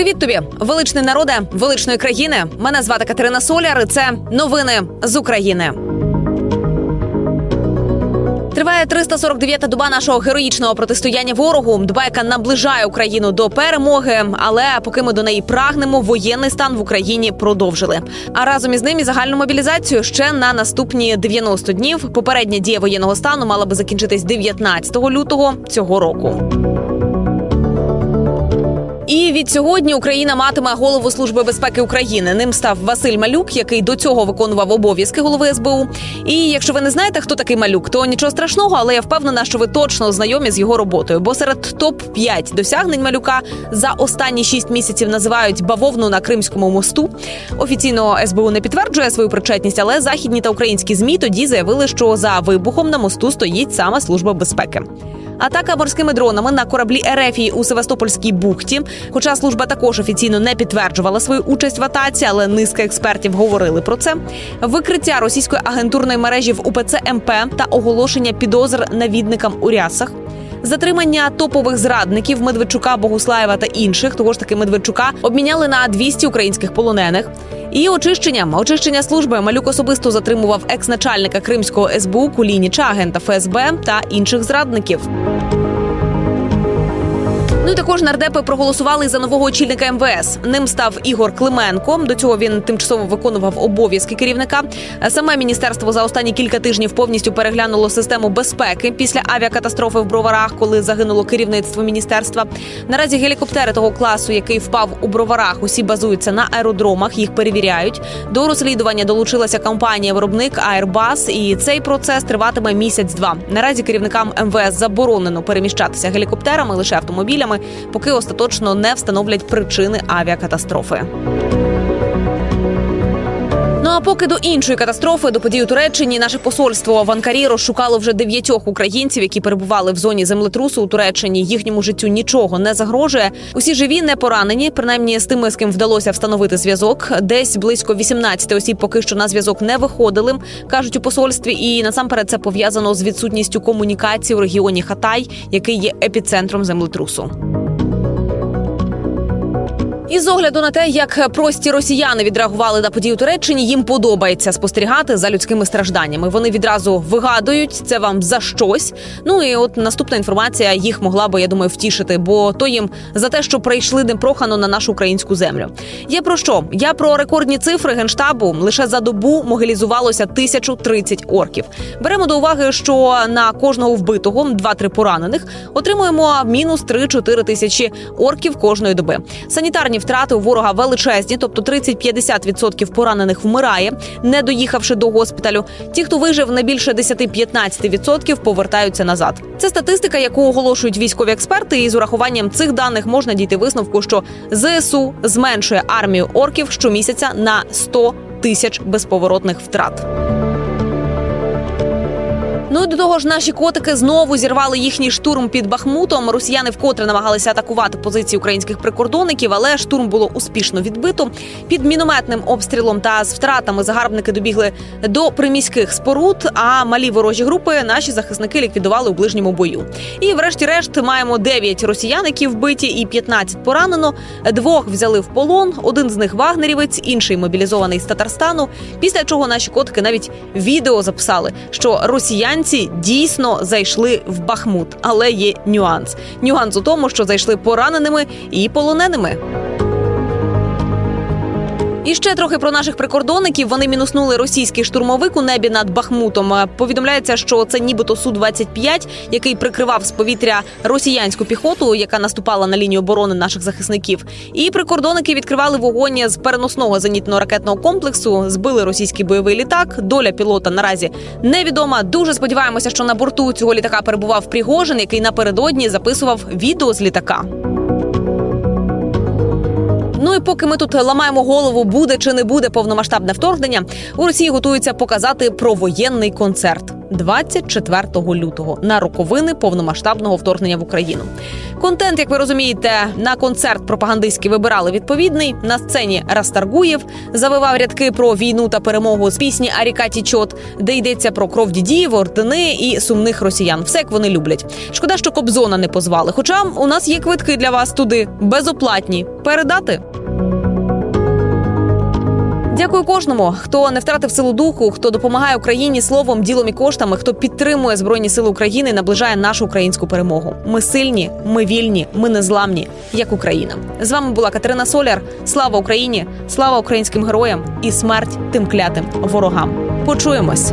Привіт тобі, величний народе, величної країни. Мене звати Катерина Соляр. і Це новини з України. Триває 349-та доба нашого героїчного протистояння ворогу. Доба, яка наближає Україну до перемоги. Але поки ми до неї прагнемо, воєнний стан в Україні продовжили. А разом із ним і загальну мобілізацію ще на наступні 90 днів. Попередня дія воєнного стану мала би закінчитись 19 лютого цього року. І від сьогодні Україна матиме голову служби безпеки України. Ним став Василь Малюк, який до цього виконував обов'язки голови СБУ. І якщо ви не знаєте, хто такий малюк, то нічого страшного, але я впевнена, що ви точно знайомі з його роботою. Бо серед топ 5 досягнень малюка за останні 6 місяців називають бавовну на Кримському мосту. Офіційно СБУ не підтверджує свою причетність, але західні та українські змі тоді заявили, що за вибухом на мосту стоїть саме служба безпеки. Атака морськими дронами на кораблі Ерефії у Севастопольській бухті. Хоча служба також офіційно не підтверджувала свою участь в атаці, але низка експертів говорили про це. Викриття російської агентурної мережі в УПЦ МП та оголошення підозр навідникам у рясах. Затримання топових зрадників Медведчука, Богуслаєва та інших того ж таки Медведчука обміняли на 200 українських полонених. І очищення очищення служби малюк особисто затримував екс-начальника Кримського СБУ Кулініча, агента ФСБ та інших зрадників. Ну і також нардепи проголосували за нового очільника МВС. Ним став Ігор Клименко. До цього він тимчасово виконував обов'язки керівника. Саме міністерство за останні кілька тижнів повністю переглянуло систему безпеки після авіакатастрофи в броварах, коли загинуло керівництво міністерства. Наразі гелікоптери того класу, який впав у броварах, усі базуються на аеродромах. Їх перевіряють. До розслідування долучилася компанія виробник Airbus, і цей процес триватиме місяць-два. Наразі керівникам МВС заборонено переміщатися гелікоптерами лише автомобілями поки остаточно не встановлять причини авіакатастрофи. Поки до іншої катастрофи до подій у Туреччині наше посольство в Анкарі розшукало вже дев'ятьох українців, які перебували в зоні землетрусу у Туреччині. Їхньому життю нічого не загрожує. Усі живі, не поранені. Принаймні з тими, з ким вдалося встановити зв'язок. Десь близько 18 осіб поки що на зв'язок не виходили, кажуть у посольстві. І насамперед це пов'язано з відсутністю комунікації у регіоні Хатай, який є епіцентром землетрусу. І з огляду на те, як прості росіяни відреагували на події у Туреччині, їм подобається спостерігати за людськими стражданнями. Вони відразу вигадують це вам за щось. Ну і от наступна інформація їх могла би, я думаю, втішити, бо то їм за те, що прийшли непрохано на нашу українську землю. Я про що? Я про рекордні цифри генштабу лише за добу могилізувалося 1030 орків. Беремо до уваги, що на кожного вбитого, 2-3 поранених, отримуємо мінус 3-4 тисячі орків кожної доби. Санітарні втрати у ворога величезні, тобто 30-50% поранених вмирає, не доїхавши до госпіталю. Ті, хто вижив, не більше 10-15% повертаються назад. Це статистика, яку оголошують військові експерти, і з урахуванням цих даних можна дійти висновку, що зсу зменшує армію орків щомісяця на 100 тисяч безповоротних втрат. Ну і до того ж, наші котики знову зірвали їхній штурм під Бахмутом. Росіяни вкотре намагалися атакувати позиції українських прикордонників, але штурм було успішно відбито. Під мінометним обстрілом та з втратами загарбники добігли до приміських споруд. А малі ворожі групи наші захисники ліквідували у ближньому бою. І, врешті-решт, маємо 9 росіян, які вбиті, і 15 поранено. Двох взяли в полон. Один з них вагнерівець, інший мобілізований з Татарстану. Після чого наші котики навіть відео записали, що росіян українці дійсно зайшли в Бахмут, але є нюанс. Нюанс у тому, що зайшли пораненими і полоненими. І ще трохи про наших прикордонників. Вони мінуснули російський штурмовик у небі над Бахмутом. Повідомляється, що це нібито су 25 який прикривав з повітря росіянську піхоту, яка наступала на лінію оборони наших захисників. І прикордонники відкривали вогонь з переносного зенітно ракетного комплексу. Збили російський бойовий літак. Доля пілота наразі невідома. Дуже сподіваємося, що на борту цього літака перебував Пригожин, який напередодні записував відео з літака. Поки ми тут ламаємо голову, буде чи не буде повномасштабне вторгнення, у Росії готуються показати провоєнний концерт. 24 лютого на роковини повномасштабного вторгнення в Україну. Контент, як ви розумієте, на концерт пропагандистський вибирали відповідний. На сцені Растаргуєв завивав рядки про війну та перемогу з пісні Арікаті Чот, де йдеться про кров дідів, ордени і сумних росіян. Все як вони люблять. Шкода, що Кобзона не позвали. Хоча у нас є квитки для вас туди безоплатні. Передати. Дякую кожному, хто не втратив силу духу, хто допомагає Україні словом, ділом і коштами, хто підтримує збройні сили України наближає нашу українську перемогу. Ми сильні, ми вільні, ми незламні, як Україна. З вами була Катерина Соляр. Слава Україні! Слава українським героям і смерть тим клятим ворогам. Почуємось.